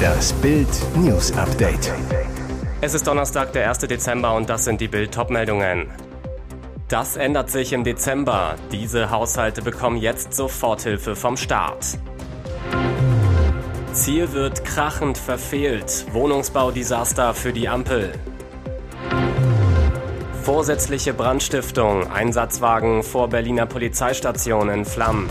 Das Bild News Update. Es ist Donnerstag, der 1. Dezember und das sind die Bild meldungen Das ändert sich im Dezember. Diese Haushalte bekommen jetzt Soforthilfe vom Staat. Ziel wird krachend verfehlt. Wohnungsbaudesaster für die Ampel. Vorsätzliche Brandstiftung. Einsatzwagen vor Berliner Polizeistation in Flammen.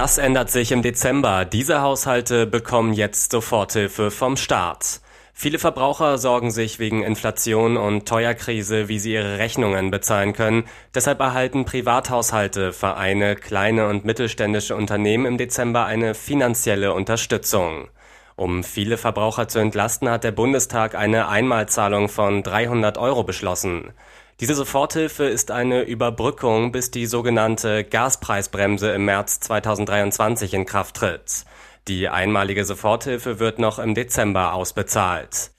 Das ändert sich im Dezember. Diese Haushalte bekommen jetzt Soforthilfe vom Staat. Viele Verbraucher sorgen sich wegen Inflation und Teuerkrise, wie sie ihre Rechnungen bezahlen können. Deshalb erhalten Privathaushalte, Vereine, kleine und mittelständische Unternehmen im Dezember eine finanzielle Unterstützung. Um viele Verbraucher zu entlasten, hat der Bundestag eine Einmalzahlung von 300 Euro beschlossen. Diese Soforthilfe ist eine Überbrückung, bis die sogenannte Gaspreisbremse im März 2023 in Kraft tritt. Die einmalige Soforthilfe wird noch im Dezember ausbezahlt.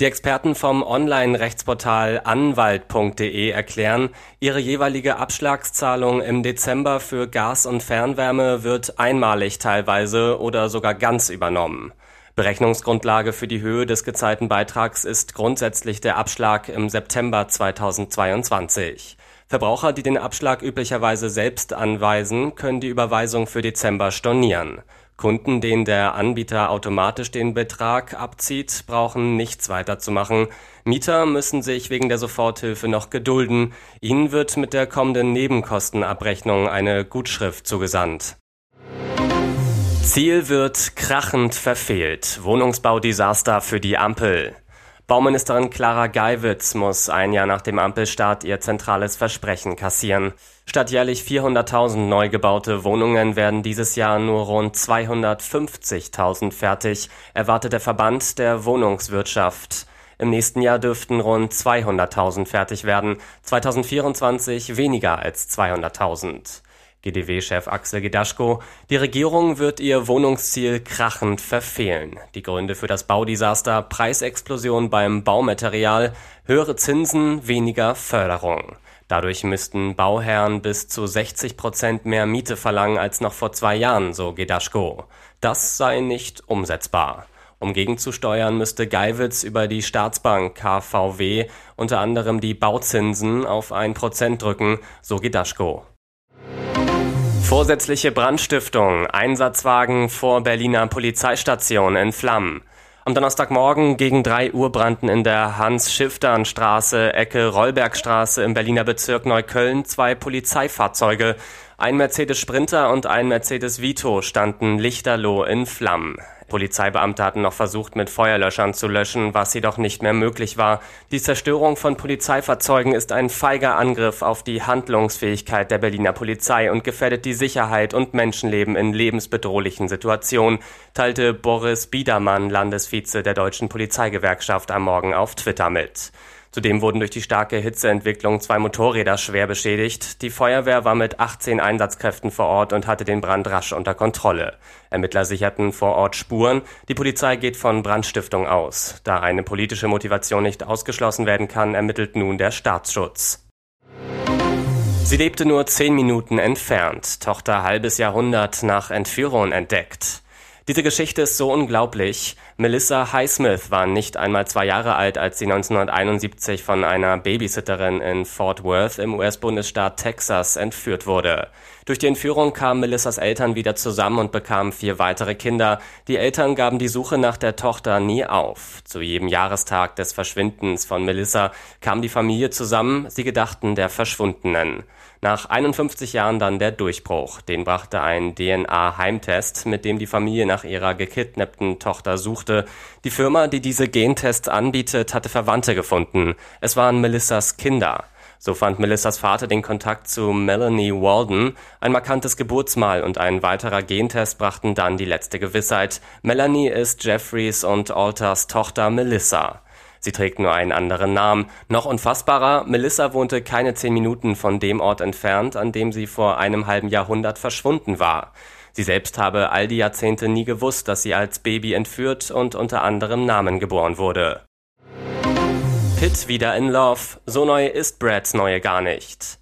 Die Experten vom Online-Rechtsportal anwalt.de erklären, ihre jeweilige Abschlagszahlung im Dezember für Gas und Fernwärme wird einmalig teilweise oder sogar ganz übernommen. Berechnungsgrundlage für die Höhe des gezahlten Beitrags ist grundsätzlich der Abschlag im September 2022. Verbraucher, die den Abschlag üblicherweise selbst anweisen, können die Überweisung für Dezember stornieren. Kunden, denen der Anbieter automatisch den Betrag abzieht, brauchen nichts weiter zu machen. Mieter müssen sich wegen der Soforthilfe noch gedulden. Ihnen wird mit der kommenden Nebenkostenabrechnung eine Gutschrift zugesandt. Ziel wird krachend verfehlt. Wohnungsbaudesaster für die Ampel. Bauministerin Clara Geiwitz muss ein Jahr nach dem Ampelstart ihr zentrales Versprechen kassieren. Statt jährlich 400.000 neu gebaute Wohnungen werden dieses Jahr nur rund 250.000 fertig, erwartet der Verband der Wohnungswirtschaft. Im nächsten Jahr dürften rund 200.000 fertig werden, 2024 weniger als 200.000. GDW-Chef Axel Gedaschko, die Regierung wird ihr Wohnungsziel krachend verfehlen. Die Gründe für das Baudesaster, Preisexplosion beim Baumaterial, höhere Zinsen, weniger Förderung. Dadurch müssten Bauherren bis zu 60 Prozent mehr Miete verlangen als noch vor zwei Jahren, so Gedaschko. Das sei nicht umsetzbar. Um gegenzusteuern, müsste Geiwitz über die Staatsbank KVW unter anderem die Bauzinsen auf ein Prozent drücken, so Gedaschko. Vorsätzliche Brandstiftung, Einsatzwagen vor Berliner Polizeistation in Flammen. Am Donnerstagmorgen gegen drei Uhr brannten in der Hans-Schiftern-Straße, Ecke Rollbergstraße im Berliner Bezirk Neukölln zwei Polizeifahrzeuge. Ein Mercedes Sprinter und ein Mercedes Vito standen lichterloh in Flammen. Polizeibeamte hatten noch versucht, mit Feuerlöschern zu löschen, was jedoch nicht mehr möglich war. Die Zerstörung von Polizeifahrzeugen ist ein feiger Angriff auf die Handlungsfähigkeit der Berliner Polizei und gefährdet die Sicherheit und Menschenleben in lebensbedrohlichen Situationen, teilte Boris Biedermann, Landesvize der Deutschen Polizeigewerkschaft, am Morgen auf Twitter mit. Zudem wurden durch die starke Hitzeentwicklung zwei Motorräder schwer beschädigt. Die Feuerwehr war mit 18 Einsatzkräften vor Ort und hatte den Brand rasch unter Kontrolle. Ermittler sicherten vor Ort Spuren. Die Polizei geht von Brandstiftung aus. Da eine politische Motivation nicht ausgeschlossen werden kann, ermittelt nun der Staatsschutz. Sie lebte nur zehn Minuten entfernt. Tochter halbes Jahrhundert nach Entführung entdeckt. Diese Geschichte ist so unglaublich. Melissa Highsmith war nicht einmal zwei Jahre alt, als sie 1971 von einer Babysitterin in Fort Worth im US-Bundesstaat Texas entführt wurde. Durch die Entführung kamen Melissas Eltern wieder zusammen und bekamen vier weitere Kinder. Die Eltern gaben die Suche nach der Tochter nie auf. Zu jedem Jahrestag des Verschwindens von Melissa kam die Familie zusammen. Sie gedachten der Verschwundenen. Nach 51 Jahren dann der Durchbruch. Den brachte ein DNA-Heimtest, mit dem die Familie nach ihrer gekidnappten Tochter suchte. Die Firma, die diese Gentests anbietet, hatte Verwandte gefunden. Es waren Melissas Kinder. So fand Melissas Vater den Kontakt zu Melanie Walden. Ein markantes Geburtsmal und ein weiterer Gentest brachten dann die letzte Gewissheit. Melanie ist Jeffreys und Alters Tochter Melissa. Sie trägt nur einen anderen Namen. Noch unfassbarer, Melissa wohnte keine zehn Minuten von dem Ort entfernt, an dem sie vor einem halben Jahrhundert verschwunden war. Sie selbst habe all die Jahrzehnte nie gewusst, dass sie als Baby entführt und unter anderem Namen geboren wurde. Pitt wieder in Love. So neu ist Brads neue gar nicht.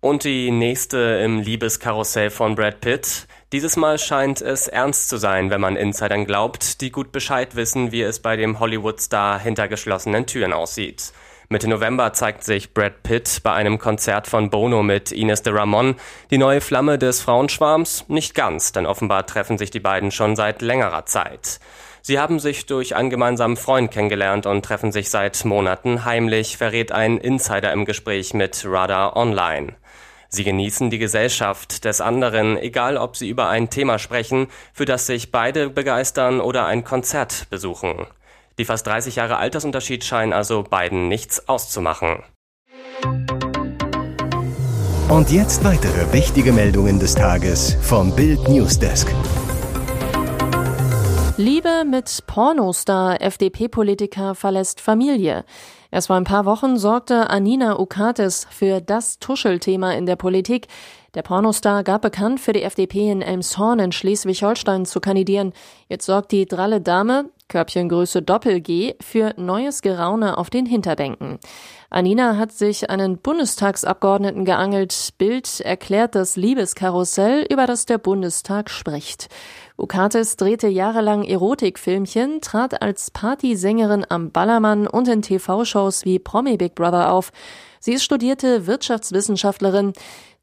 Und die nächste im Liebeskarussell von Brad Pitt. Dieses Mal scheint es ernst zu sein, wenn man Insidern glaubt, die gut Bescheid wissen, wie es bei dem Hollywood-Star hinter geschlossenen Türen aussieht. Mitte November zeigt sich Brad Pitt bei einem Konzert von Bono mit Ines de Ramon. Die neue Flamme des Frauenschwarms? Nicht ganz, denn offenbar treffen sich die beiden schon seit längerer Zeit. Sie haben sich durch einen gemeinsamen Freund kennengelernt und treffen sich seit Monaten heimlich, verrät ein Insider im Gespräch mit Radar Online. Sie genießen die Gesellschaft des anderen, egal ob sie über ein Thema sprechen, für das sich beide begeistern oder ein Konzert besuchen. Die fast 30 Jahre Altersunterschied scheinen also beiden nichts auszumachen. Und jetzt weitere wichtige Meldungen des Tages vom Bild Newsdesk. Liebe mit Pornostar, FDP-Politiker verlässt Familie. Erst vor ein paar Wochen sorgte Anina Ukates für das Tuschelthema in der Politik. Der Pornostar gab bekannt, für die FDP in Elmshorn in Schleswig-Holstein zu kandidieren. Jetzt sorgt die dralle Dame, Körbchengröße Doppel-G, für neues Geraune auf den Hinterbänken. Anina hat sich einen Bundestagsabgeordneten geangelt. Bild erklärt das Liebeskarussell, über das der Bundestag spricht. Ukates drehte jahrelang Erotikfilmchen, trat als Partysängerin am Ballermann und in TV-Shows wie Promi Big Brother auf. Sie ist studierte Wirtschaftswissenschaftlerin.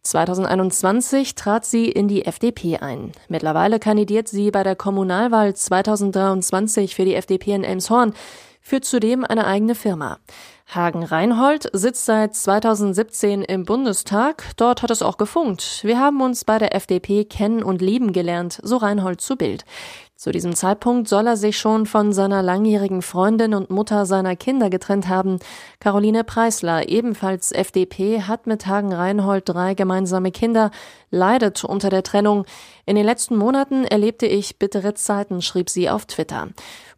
2021 trat sie in die FDP ein. Mittlerweile kandidiert sie bei der Kommunalwahl 2023 für die FDP in Elmshorn, führt zudem eine eigene Firma. Hagen Reinhold sitzt seit 2017 im Bundestag. Dort hat es auch gefunkt. Wir haben uns bei der FDP kennen und lieben gelernt, so Reinhold zu Bild. Zu diesem Zeitpunkt soll er sich schon von seiner langjährigen Freundin und Mutter seiner Kinder getrennt haben. Caroline Preisler, ebenfalls FDP, hat mit Hagen Reinhold drei gemeinsame Kinder, leidet unter der Trennung. In den letzten Monaten erlebte ich bittere Zeiten, schrieb sie auf Twitter.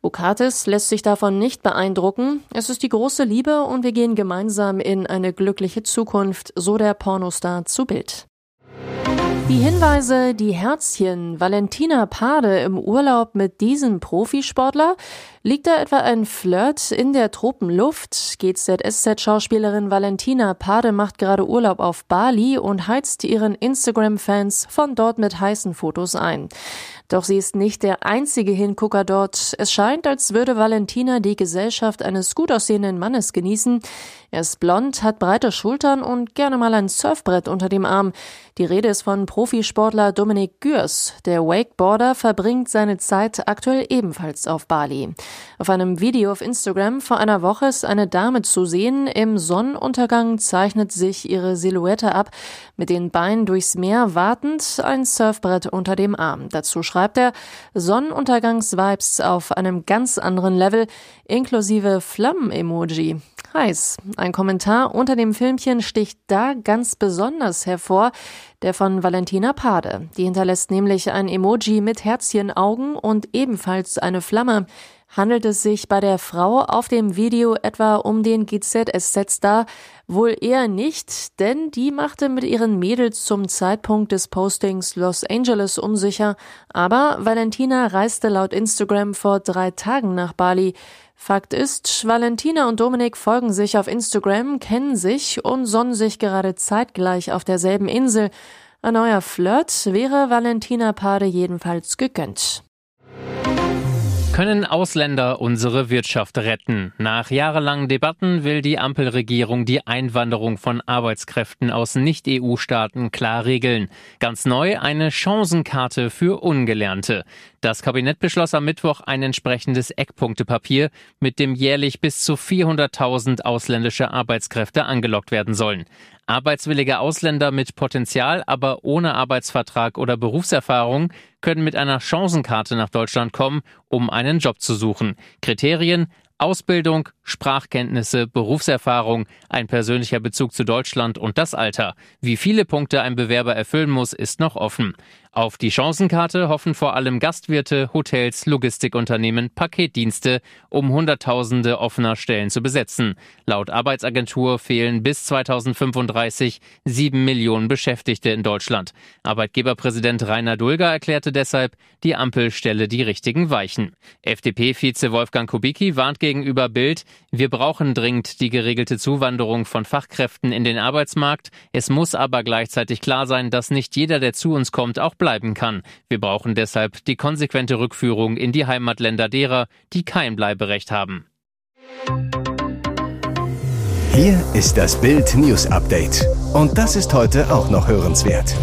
Bukatis lässt sich davon nicht beeindrucken. Es ist die große Liebe und wir gehen gemeinsam in eine glückliche Zukunft, so der Pornostar zu Bild. Die Hinweise, die Herzchen, Valentina Pade im Urlaub mit diesem Profisportler? Liegt da etwa ein Flirt in der Tropenluft? GZSZ-Schauspielerin Valentina Pade macht gerade Urlaub auf Bali und heizt ihren Instagram-Fans von dort mit heißen Fotos ein. Doch sie ist nicht der einzige Hingucker dort. Es scheint, als würde Valentina die Gesellschaft eines gut aussehenden Mannes genießen. Er ist blond, hat breite Schultern und gerne mal ein Surfbrett unter dem Arm. Die Rede ist von Profisportler Dominik Gürs. Der Wakeboarder verbringt seine Zeit aktuell ebenfalls auf Bali. Auf einem Video auf Instagram vor einer Woche ist eine Dame zu sehen. Im Sonnenuntergang zeichnet sich ihre Silhouette ab. Mit den Beinen durchs Meer wartend, ein Surfbrett unter dem Arm. Dazu schreibt er Sonnenuntergangsvibes auf einem ganz anderen Level, inklusive Flammen-Emoji heiß. Ein Kommentar unter dem Filmchen sticht da ganz besonders hervor, der von Valentina Pade. Die hinterlässt nämlich ein Emoji mit Herzchenaugen und ebenfalls eine Flamme. Handelt es sich bei der Frau auf dem Video etwa um den GZSZ-Star? Wohl eher nicht, denn die machte mit ihren Mädels zum Zeitpunkt des Postings Los Angeles unsicher. Aber Valentina reiste laut Instagram vor drei Tagen nach Bali. Fakt ist, Valentina und Dominik folgen sich auf Instagram, kennen sich und sonnen sich gerade zeitgleich auf derselben Insel. Ein neuer Flirt wäre Valentina Pade jedenfalls gegönnt. Können Ausländer unsere Wirtschaft retten? Nach jahrelangen Debatten will die Ampelregierung die Einwanderung von Arbeitskräften aus Nicht-EU-Staaten klar regeln. Ganz neu eine Chancenkarte für Ungelernte. Das Kabinett beschloss am Mittwoch ein entsprechendes Eckpunktepapier, mit dem jährlich bis zu 400.000 ausländische Arbeitskräfte angelockt werden sollen. Arbeitswillige Ausländer mit Potenzial, aber ohne Arbeitsvertrag oder Berufserfahrung können mit einer Chancenkarte nach Deutschland kommen, um einen Job zu suchen. Kriterien Ausbildung, Sprachkenntnisse, Berufserfahrung, ein persönlicher Bezug zu Deutschland und das Alter. Wie viele Punkte ein Bewerber erfüllen muss, ist noch offen. Auf die Chancenkarte hoffen vor allem Gastwirte, Hotels, Logistikunternehmen, Paketdienste, um Hunderttausende offener Stellen zu besetzen. Laut Arbeitsagentur fehlen bis 2035 sieben Millionen Beschäftigte in Deutschland. Arbeitgeberpräsident Rainer Dulger erklärte deshalb, die Ampel stelle die richtigen Weichen. FDP-Vize Wolfgang Kubicki warnt gegen gegenüber Bild, wir brauchen dringend die geregelte Zuwanderung von Fachkräften in den Arbeitsmarkt. Es muss aber gleichzeitig klar sein, dass nicht jeder, der zu uns kommt, auch bleiben kann. Wir brauchen deshalb die konsequente Rückführung in die Heimatländer derer, die kein Bleiberecht haben. Hier ist das Bild News Update. Und das ist heute auch noch hörenswert.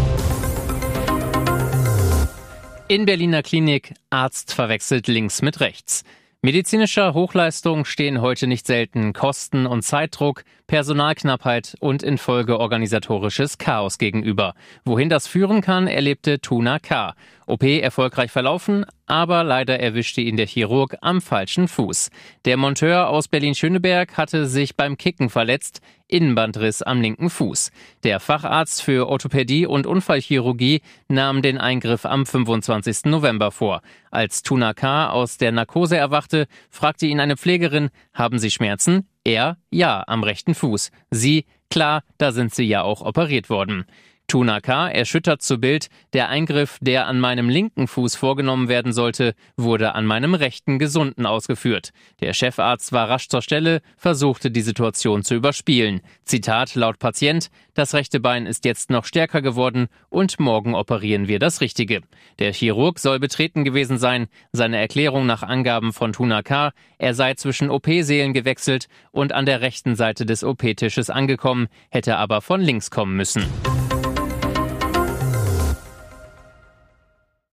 In Berliner Klinik Arzt verwechselt links mit rechts. Medizinischer Hochleistung stehen heute nicht selten Kosten und Zeitdruck, Personalknappheit und in Folge organisatorisches Chaos gegenüber. Wohin das führen kann, erlebte Tuna K. OP erfolgreich verlaufen, aber leider erwischte ihn der Chirurg am falschen Fuß. Der Monteur aus Berlin-Schöneberg hatte sich beim Kicken verletzt, Innenbandriss am linken Fuß. Der Facharzt für Orthopädie und Unfallchirurgie nahm den Eingriff am 25. November vor. Als Tuna K. aus der Narkose erwachte, fragte ihn eine Pflegerin, haben Sie Schmerzen? Er, ja, am rechten Fuß. Sie, klar, da sind sie ja auch operiert worden. Tunaka erschüttert zu Bild, der Eingriff, der an meinem linken Fuß vorgenommen werden sollte, wurde an meinem rechten gesunden ausgeführt. Der Chefarzt war rasch zur Stelle, versuchte die Situation zu überspielen. Zitat laut Patient, das rechte Bein ist jetzt noch stärker geworden und morgen operieren wir das Richtige. Der Chirurg soll betreten gewesen sein. Seine Erklärung nach Angaben von Tunaka, er sei zwischen OP-Seelen gewechselt und an der rechten Seite des OP-Tisches angekommen, hätte aber von links kommen müssen.